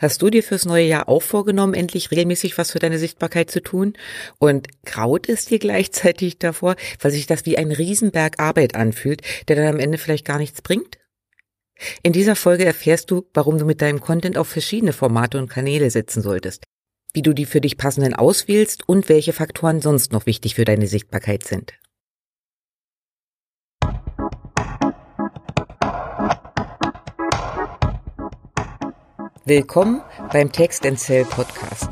Hast du dir fürs neue Jahr auch vorgenommen, endlich regelmäßig was für deine Sichtbarkeit zu tun? Und graut es dir gleichzeitig davor, weil sich das wie ein Riesenberg Arbeit anfühlt, der dann am Ende vielleicht gar nichts bringt? In dieser Folge erfährst du, warum du mit deinem Content auf verschiedene Formate und Kanäle setzen solltest, wie du die für dich passenden auswählst und welche Faktoren sonst noch wichtig für deine Sichtbarkeit sind. Willkommen beim Text and Sell Podcast.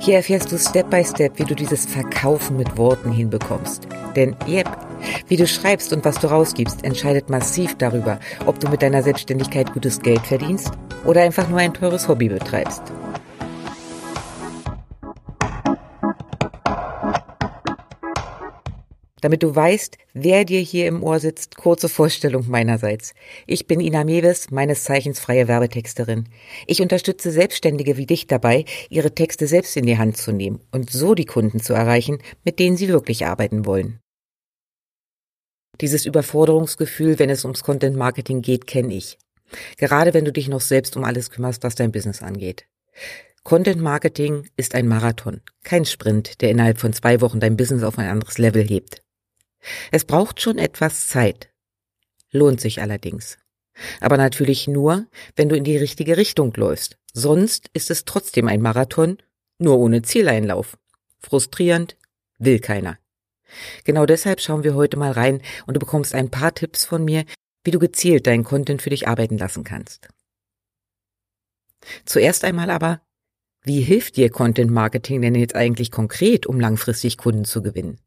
Hier erfährst du Step by Step, wie du dieses Verkaufen mit Worten hinbekommst. Denn, yep, wie du schreibst und was du rausgibst, entscheidet massiv darüber, ob du mit deiner Selbstständigkeit gutes Geld verdienst oder einfach nur ein teures Hobby betreibst. Damit du weißt, wer dir hier im Ohr sitzt, kurze Vorstellung meinerseits. Ich bin Ina Mewes, meines Zeichens freie Werbetexterin. Ich unterstütze Selbstständige wie dich dabei, ihre Texte selbst in die Hand zu nehmen und so die Kunden zu erreichen, mit denen sie wirklich arbeiten wollen. Dieses Überforderungsgefühl, wenn es ums Content Marketing geht, kenne ich. Gerade wenn du dich noch selbst um alles kümmerst, was dein Business angeht. Content Marketing ist ein Marathon, kein Sprint, der innerhalb von zwei Wochen dein Business auf ein anderes Level hebt. Es braucht schon etwas Zeit. Lohnt sich allerdings. Aber natürlich nur, wenn du in die richtige Richtung läufst. Sonst ist es trotzdem ein Marathon, nur ohne Zieleinlauf. Frustrierend, will keiner. Genau deshalb schauen wir heute mal rein und du bekommst ein paar Tipps von mir, wie du gezielt deinen Content für dich arbeiten lassen kannst. Zuerst einmal aber, wie hilft dir Content Marketing denn jetzt eigentlich konkret, um langfristig Kunden zu gewinnen?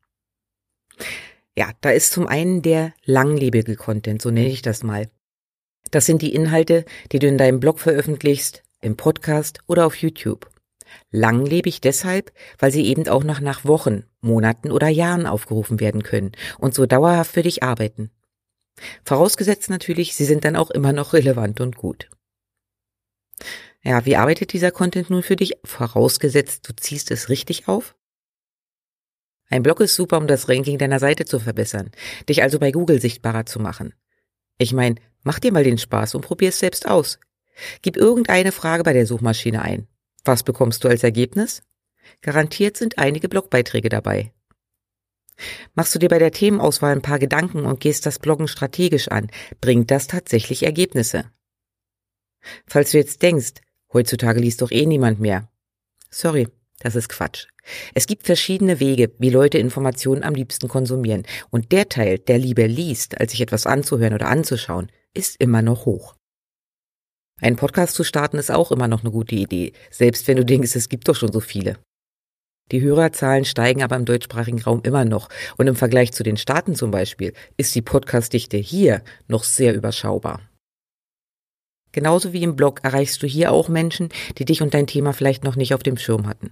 Ja, da ist zum einen der langlebige Content, so nenne ich das mal. Das sind die Inhalte, die du in deinem Blog veröffentlichst, im Podcast oder auf YouTube. Langlebig deshalb, weil sie eben auch noch nach Wochen, Monaten oder Jahren aufgerufen werden können und so dauerhaft für dich arbeiten. Vorausgesetzt natürlich, sie sind dann auch immer noch relevant und gut. Ja, wie arbeitet dieser Content nun für dich? Vorausgesetzt, du ziehst es richtig auf? Ein Blog ist super, um das Ranking deiner Seite zu verbessern, dich also bei Google sichtbarer zu machen. Ich meine, mach dir mal den Spaß und probier es selbst aus. Gib irgendeine Frage bei der Suchmaschine ein. Was bekommst du als Ergebnis? Garantiert sind einige Blogbeiträge dabei. Machst du dir bei der Themenauswahl ein paar Gedanken und gehst das Bloggen strategisch an, bringt das tatsächlich Ergebnisse. Falls du jetzt denkst, heutzutage liest doch eh niemand mehr. Sorry, das ist Quatsch. Es gibt verschiedene Wege, wie Leute Informationen am liebsten konsumieren. Und der Teil, der lieber liest, als sich etwas anzuhören oder anzuschauen, ist immer noch hoch. Einen Podcast zu starten ist auch immer noch eine gute Idee, selbst wenn du denkst, es gibt doch schon so viele. Die Hörerzahlen steigen aber im deutschsprachigen Raum immer noch und im Vergleich zu den Staaten zum Beispiel ist die Podcastdichte hier noch sehr überschaubar. Genauso wie im Blog erreichst du hier auch Menschen, die dich und dein Thema vielleicht noch nicht auf dem Schirm hatten.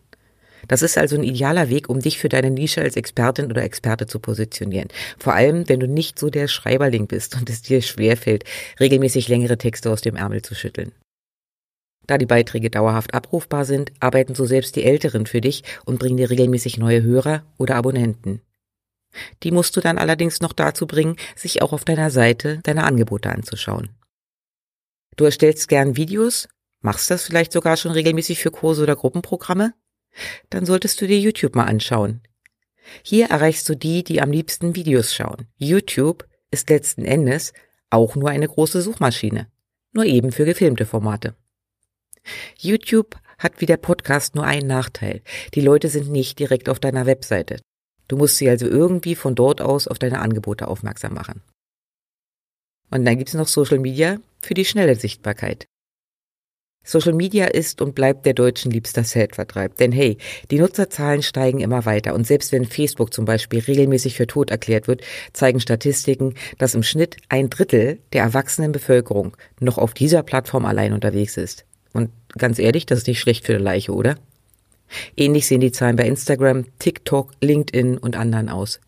Das ist also ein idealer Weg, um dich für deine Nische als Expertin oder Experte zu positionieren. Vor allem, wenn du nicht so der Schreiberling bist und es dir schwerfällt, regelmäßig längere Texte aus dem Ärmel zu schütteln. Da die Beiträge dauerhaft abrufbar sind, arbeiten so selbst die Älteren für dich und bringen dir regelmäßig neue Hörer oder Abonnenten. Die musst du dann allerdings noch dazu bringen, sich auch auf deiner Seite deine Angebote anzuschauen. Du erstellst gern Videos, machst das vielleicht sogar schon regelmäßig für Kurse oder Gruppenprogramme? dann solltest du dir YouTube mal anschauen. Hier erreichst du die, die am liebsten Videos schauen. YouTube ist letzten Endes auch nur eine große Suchmaschine, nur eben für gefilmte Formate. YouTube hat wie der Podcast nur einen Nachteil. Die Leute sind nicht direkt auf deiner Webseite. Du musst sie also irgendwie von dort aus auf deine Angebote aufmerksam machen. Und dann gibt's noch Social Media für die schnelle Sichtbarkeit. Social Media ist und bleibt der Deutschen liebster Zeitvertreib. Denn hey, die Nutzerzahlen steigen immer weiter. Und selbst wenn Facebook zum Beispiel regelmäßig für tot erklärt wird, zeigen Statistiken, dass im Schnitt ein Drittel der erwachsenen Bevölkerung noch auf dieser Plattform allein unterwegs ist. Und ganz ehrlich, das ist nicht schlecht für eine Leiche, oder? Ähnlich sehen die Zahlen bei Instagram, TikTok, LinkedIn und anderen aus.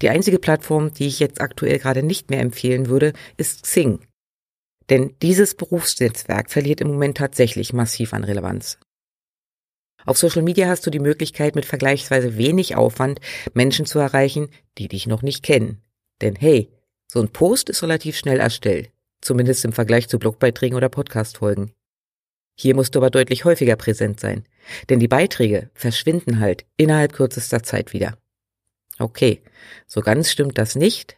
Die einzige Plattform, die ich jetzt aktuell gerade nicht mehr empfehlen würde, ist Xing. Denn dieses Berufsnetzwerk verliert im Moment tatsächlich massiv an Relevanz. Auf Social Media hast du die Möglichkeit, mit vergleichsweise wenig Aufwand Menschen zu erreichen, die dich noch nicht kennen. Denn hey, so ein Post ist relativ schnell erstellt, zumindest im Vergleich zu Blogbeiträgen oder Podcastfolgen. Hier musst du aber deutlich häufiger präsent sein, denn die Beiträge verschwinden halt innerhalb kürzester Zeit wieder. Okay, so ganz stimmt das nicht,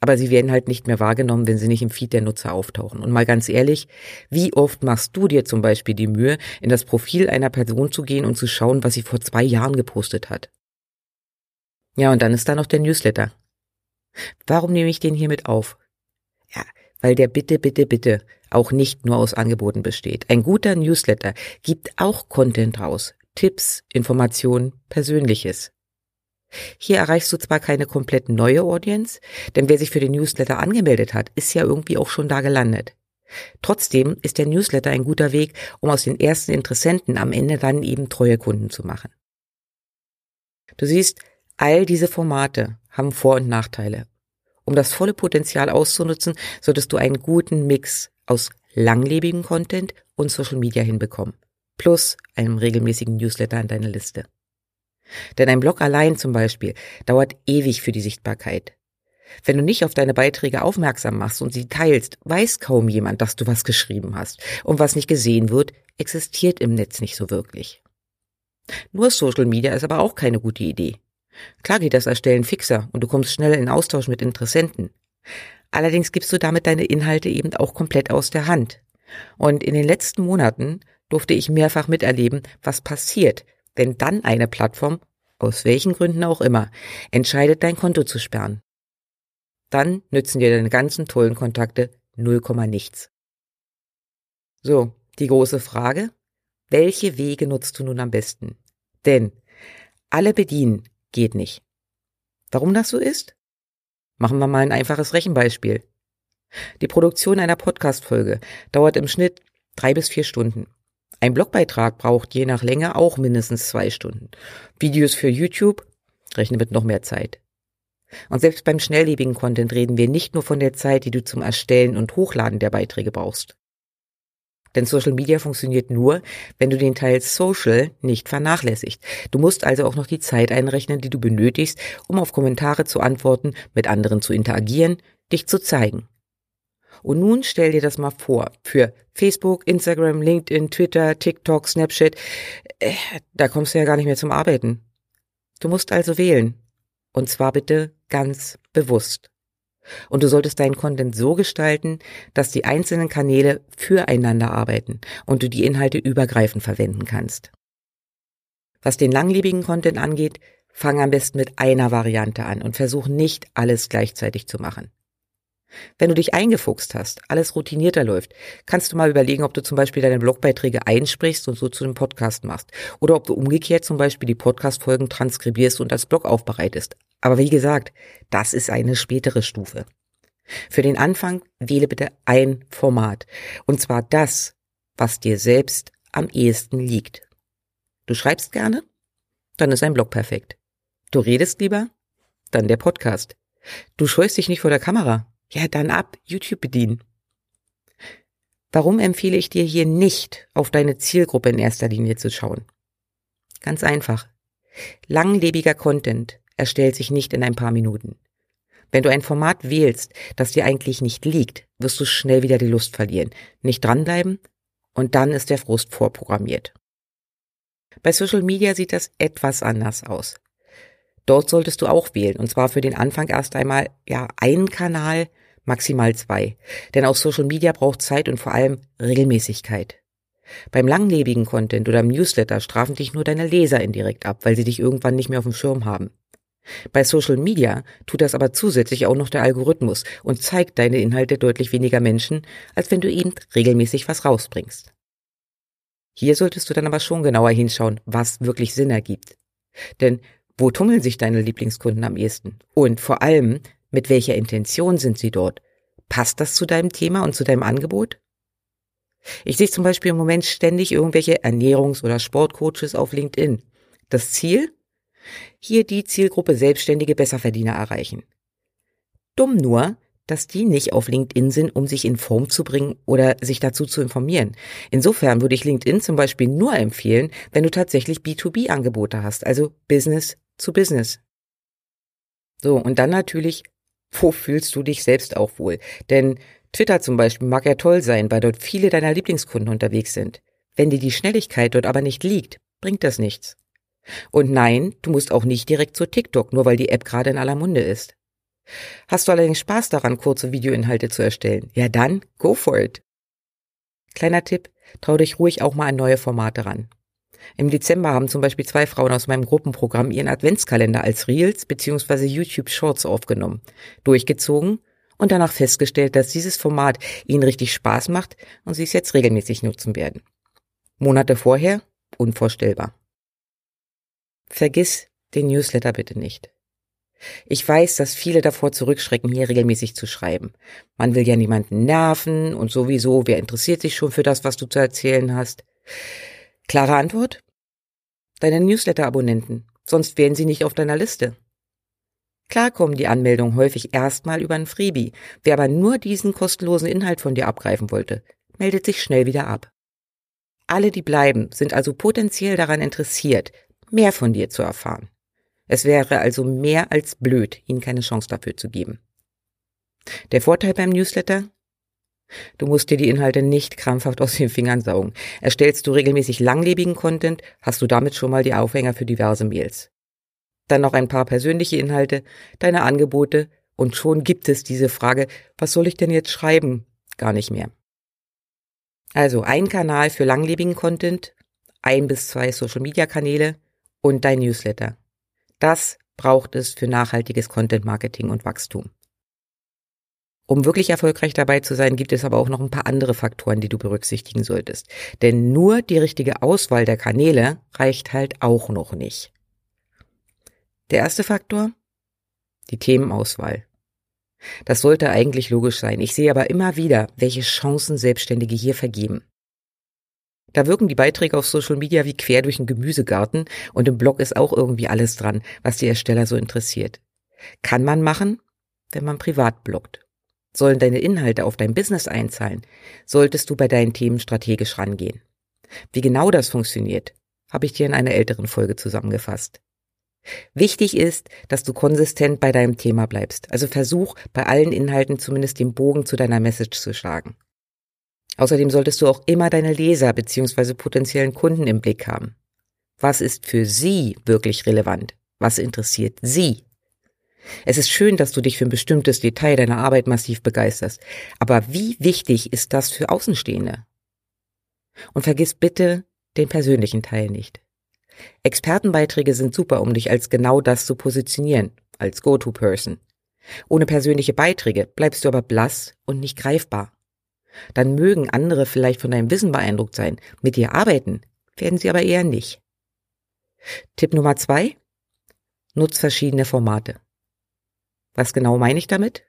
aber sie werden halt nicht mehr wahrgenommen, wenn sie nicht im Feed der Nutzer auftauchen. Und mal ganz ehrlich, wie oft machst du dir zum Beispiel die Mühe, in das Profil einer Person zu gehen und zu schauen, was sie vor zwei Jahren gepostet hat? Ja, und dann ist da noch der Newsletter. Warum nehme ich den hier mit auf? Ja, weil der bitte, bitte, bitte auch nicht nur aus Angeboten besteht. Ein guter Newsletter gibt auch Content raus. Tipps, Informationen, Persönliches. Hier erreichst du zwar keine komplett neue Audience, denn wer sich für den Newsletter angemeldet hat, ist ja irgendwie auch schon da gelandet. Trotzdem ist der Newsletter ein guter Weg, um aus den ersten Interessenten am Ende dann eben treue Kunden zu machen. Du siehst, all diese Formate haben Vor- und Nachteile. Um das volle Potenzial auszunutzen, solltest du einen guten Mix aus langlebigem Content und Social Media hinbekommen. Plus einem regelmäßigen Newsletter an deine Liste. Denn ein Blog allein zum Beispiel dauert ewig für die Sichtbarkeit. Wenn du nicht auf deine Beiträge aufmerksam machst und sie teilst, weiß kaum jemand, dass du was geschrieben hast. Und was nicht gesehen wird, existiert im Netz nicht so wirklich. Nur Social Media ist aber auch keine gute Idee. Klar geht das Erstellen fixer und du kommst schnell in Austausch mit Interessenten. Allerdings gibst du damit deine Inhalte eben auch komplett aus der Hand. Und in den letzten Monaten durfte ich mehrfach miterleben, was passiert, wenn dann eine Plattform, aus welchen Gründen auch immer, entscheidet, dein Konto zu sperren. Dann nützen dir deine ganzen tollen Kontakte 0, nichts. So, die große Frage, welche Wege nutzt du nun am besten? Denn alle bedienen geht nicht. Warum das so ist? Machen wir mal ein einfaches Rechenbeispiel. Die Produktion einer Podcast-Folge dauert im Schnitt drei bis vier Stunden. Ein Blogbeitrag braucht je nach Länge auch mindestens zwei Stunden. Videos für YouTube rechnen mit noch mehr Zeit. Und selbst beim schnelllebigen Content reden wir nicht nur von der Zeit, die du zum Erstellen und Hochladen der Beiträge brauchst. Denn Social Media funktioniert nur, wenn du den Teil Social nicht vernachlässigst. Du musst also auch noch die Zeit einrechnen, die du benötigst, um auf Kommentare zu antworten, mit anderen zu interagieren, dich zu zeigen. Und nun stell dir das mal vor, für Facebook, Instagram, LinkedIn, Twitter, TikTok, Snapchat, äh, da kommst du ja gar nicht mehr zum Arbeiten. Du musst also wählen. Und zwar bitte ganz bewusst. Und du solltest deinen Content so gestalten, dass die einzelnen Kanäle füreinander arbeiten und du die Inhalte übergreifend verwenden kannst. Was den langlebigen Content angeht, fang am besten mit einer Variante an und versuch nicht alles gleichzeitig zu machen. Wenn du dich eingefuchst hast, alles routinierter läuft, kannst du mal überlegen, ob du zum Beispiel deine Blogbeiträge einsprichst und so zu einem Podcast machst. Oder ob du umgekehrt zum Beispiel die Podcast-Folgen transkribierst und als Blog aufbereitest. Aber wie gesagt, das ist eine spätere Stufe. Für den Anfang wähle bitte ein Format. Und zwar das, was dir selbst am ehesten liegt. Du schreibst gerne? Dann ist ein Blog perfekt. Du redest lieber? Dann der Podcast. Du scheust dich nicht vor der Kamera? Ja, dann ab, YouTube bedienen. Warum empfehle ich dir hier nicht, auf deine Zielgruppe in erster Linie zu schauen? Ganz einfach. Langlebiger Content erstellt sich nicht in ein paar Minuten. Wenn du ein Format wählst, das dir eigentlich nicht liegt, wirst du schnell wieder die Lust verlieren, nicht dranbleiben und dann ist der Frust vorprogrammiert. Bei Social Media sieht das etwas anders aus. Dort solltest du auch wählen, und zwar für den Anfang erst einmal, ja, einen Kanal, maximal zwei. Denn auch Social Media braucht Zeit und vor allem Regelmäßigkeit. Beim langlebigen Content oder im Newsletter strafen dich nur deine Leser indirekt ab, weil sie dich irgendwann nicht mehr auf dem Schirm haben. Bei Social Media tut das aber zusätzlich auch noch der Algorithmus und zeigt deine Inhalte deutlich weniger Menschen, als wenn du eben regelmäßig was rausbringst. Hier solltest du dann aber schon genauer hinschauen, was wirklich Sinn ergibt. Denn wo tummeln sich deine Lieblingskunden am ehesten? Und vor allem, mit welcher Intention sind sie dort? Passt das zu deinem Thema und zu deinem Angebot? Ich sehe zum Beispiel im Moment ständig irgendwelche Ernährungs- oder Sportcoaches auf LinkedIn. Das Ziel? Hier die Zielgruppe Selbstständige Besserverdiener erreichen. Dumm nur, dass die nicht auf LinkedIn sind, um sich in Form zu bringen oder sich dazu zu informieren. Insofern würde ich LinkedIn zum Beispiel nur empfehlen, wenn du tatsächlich B2B-Angebote hast, also Business zu Business. So, und dann natürlich, wo fühlst du dich selbst auch wohl? Denn Twitter zum Beispiel mag ja toll sein, weil dort viele deiner Lieblingskunden unterwegs sind. Wenn dir die Schnelligkeit dort aber nicht liegt, bringt das nichts. Und nein, du musst auch nicht direkt zu TikTok, nur weil die App gerade in aller Munde ist. Hast du allerdings Spaß daran, kurze Videoinhalte zu erstellen? Ja dann, go for it. Kleiner Tipp, trau dich ruhig auch mal an neue Formate ran. Im Dezember haben zum Beispiel zwei Frauen aus meinem Gruppenprogramm ihren Adventskalender als Reels bzw. YouTube Shorts aufgenommen, durchgezogen und danach festgestellt, dass dieses Format ihnen richtig Spaß macht und sie es jetzt regelmäßig nutzen werden. Monate vorher unvorstellbar. Vergiss den Newsletter bitte nicht. Ich weiß, dass viele davor zurückschrecken, hier regelmäßig zu schreiben. Man will ja niemanden nerven und sowieso, wer interessiert sich schon für das, was du zu erzählen hast? Klare Antwort? Deine Newsletter-Abonnenten, sonst wären sie nicht auf deiner Liste. Klar kommen die Anmeldungen häufig erstmal über ein Freebie. Wer aber nur diesen kostenlosen Inhalt von dir abgreifen wollte, meldet sich schnell wieder ab. Alle, die bleiben, sind also potenziell daran interessiert, mehr von dir zu erfahren. Es wäre also mehr als blöd, ihnen keine Chance dafür zu geben. Der Vorteil beim Newsletter? Du musst dir die Inhalte nicht krampfhaft aus den Fingern saugen. Erstellst du regelmäßig langlebigen Content, hast du damit schon mal die Aufhänger für diverse Mails. Dann noch ein paar persönliche Inhalte, deine Angebote und schon gibt es diese Frage, was soll ich denn jetzt schreiben? Gar nicht mehr. Also ein Kanal für langlebigen Content, ein bis zwei Social Media Kanäle und dein Newsletter. Das braucht es für nachhaltiges Content Marketing und Wachstum. Um wirklich erfolgreich dabei zu sein, gibt es aber auch noch ein paar andere Faktoren, die du berücksichtigen solltest. Denn nur die richtige Auswahl der Kanäle reicht halt auch noch nicht. Der erste Faktor? Die Themenauswahl. Das sollte eigentlich logisch sein. Ich sehe aber immer wieder, welche Chancen Selbstständige hier vergeben. Da wirken die Beiträge auf Social Media wie quer durch einen Gemüsegarten und im Blog ist auch irgendwie alles dran, was die Ersteller so interessiert. Kann man machen, wenn man privat bloggt. Sollen deine Inhalte auf dein Business einzahlen, solltest du bei deinen Themen strategisch rangehen. Wie genau das funktioniert, habe ich dir in einer älteren Folge zusammengefasst. Wichtig ist, dass du konsistent bei deinem Thema bleibst. Also versuch bei allen Inhalten zumindest den Bogen zu deiner Message zu schlagen. Außerdem solltest du auch immer deine Leser bzw. potenziellen Kunden im Blick haben. Was ist für sie wirklich relevant? Was interessiert sie? Es ist schön, dass du dich für ein bestimmtes Detail deiner Arbeit massiv begeisterst. Aber wie wichtig ist das für Außenstehende? Und vergiss bitte den persönlichen Teil nicht. Expertenbeiträge sind super, um dich als genau das zu positionieren, als Go-To-Person. Ohne persönliche Beiträge bleibst du aber blass und nicht greifbar. Dann mögen andere vielleicht von deinem Wissen beeindruckt sein, mit dir arbeiten, werden sie aber eher nicht. Tipp Nummer zwei. Nutz verschiedene Formate. Was genau meine ich damit?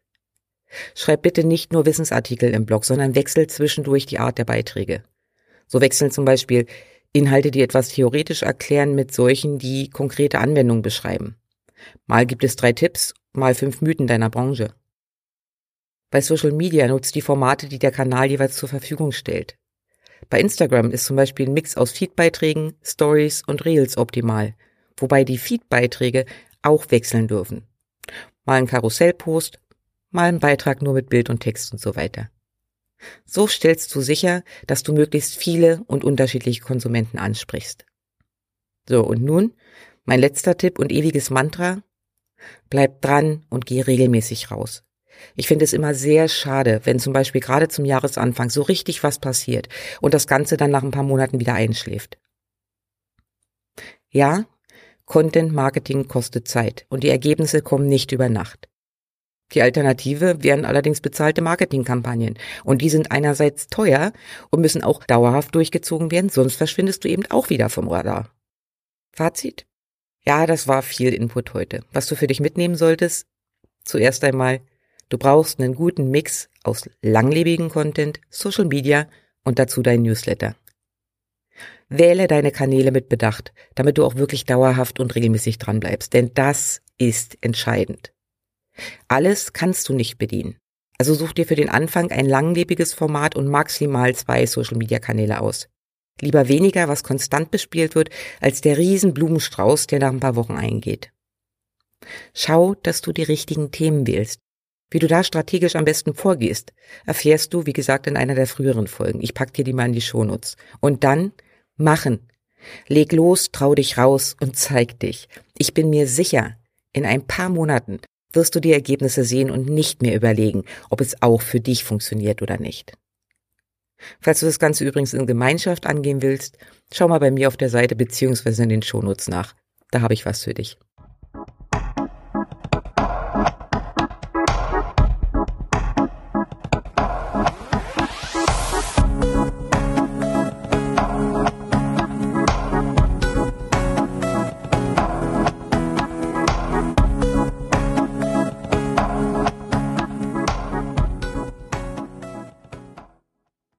Schreib bitte nicht nur Wissensartikel im Blog, sondern wechsel zwischendurch die Art der Beiträge. So wechseln zum Beispiel Inhalte, die etwas theoretisch erklären, mit solchen, die konkrete Anwendungen beschreiben. Mal gibt es drei Tipps, mal fünf Mythen deiner Branche. Bei Social Media nutzt die Formate, die der Kanal jeweils zur Verfügung stellt. Bei Instagram ist zum Beispiel ein Mix aus Feedbeiträgen, Stories und Reels optimal, wobei die Feedbeiträge auch wechseln dürfen. Mal ein Karussellpost, mal ein Beitrag nur mit Bild und Text und so weiter. So stellst du sicher, dass du möglichst viele und unterschiedliche Konsumenten ansprichst. So, und nun mein letzter Tipp und ewiges Mantra. Bleib dran und geh regelmäßig raus. Ich finde es immer sehr schade, wenn zum Beispiel gerade zum Jahresanfang so richtig was passiert und das Ganze dann nach ein paar Monaten wieder einschläft. Ja, Content Marketing kostet Zeit und die Ergebnisse kommen nicht über Nacht. Die Alternative wären allerdings bezahlte Marketingkampagnen. Und die sind einerseits teuer und müssen auch dauerhaft durchgezogen werden, sonst verschwindest du eben auch wieder vom Radar. Fazit? Ja, das war viel Input heute. Was du für dich mitnehmen solltest? Zuerst einmal, du brauchst einen guten Mix aus langlebigen Content, Social Media und dazu dein Newsletter. Wähle deine Kanäle mit Bedacht, damit du auch wirklich dauerhaft und regelmäßig dranbleibst, denn das ist entscheidend. Alles kannst du nicht bedienen. Also such dir für den Anfang ein langlebiges Format und maximal zwei Social-Media-Kanäle aus. Lieber weniger, was konstant bespielt wird, als der Riesenblumenstrauß, der nach ein paar Wochen eingeht. Schau, dass du die richtigen Themen wählst. Wie du da strategisch am besten vorgehst, erfährst du, wie gesagt, in einer der früheren Folgen. Ich pack dir die mal in die Shownotes. Und dann machen. Leg los, trau dich raus und zeig dich. Ich bin mir sicher, in ein paar Monaten wirst du die Ergebnisse sehen und nicht mehr überlegen, ob es auch für dich funktioniert oder nicht. Falls du das Ganze übrigens in Gemeinschaft angehen willst, schau mal bei mir auf der Seite beziehungsweise in den Shownotes nach. Da habe ich was für dich.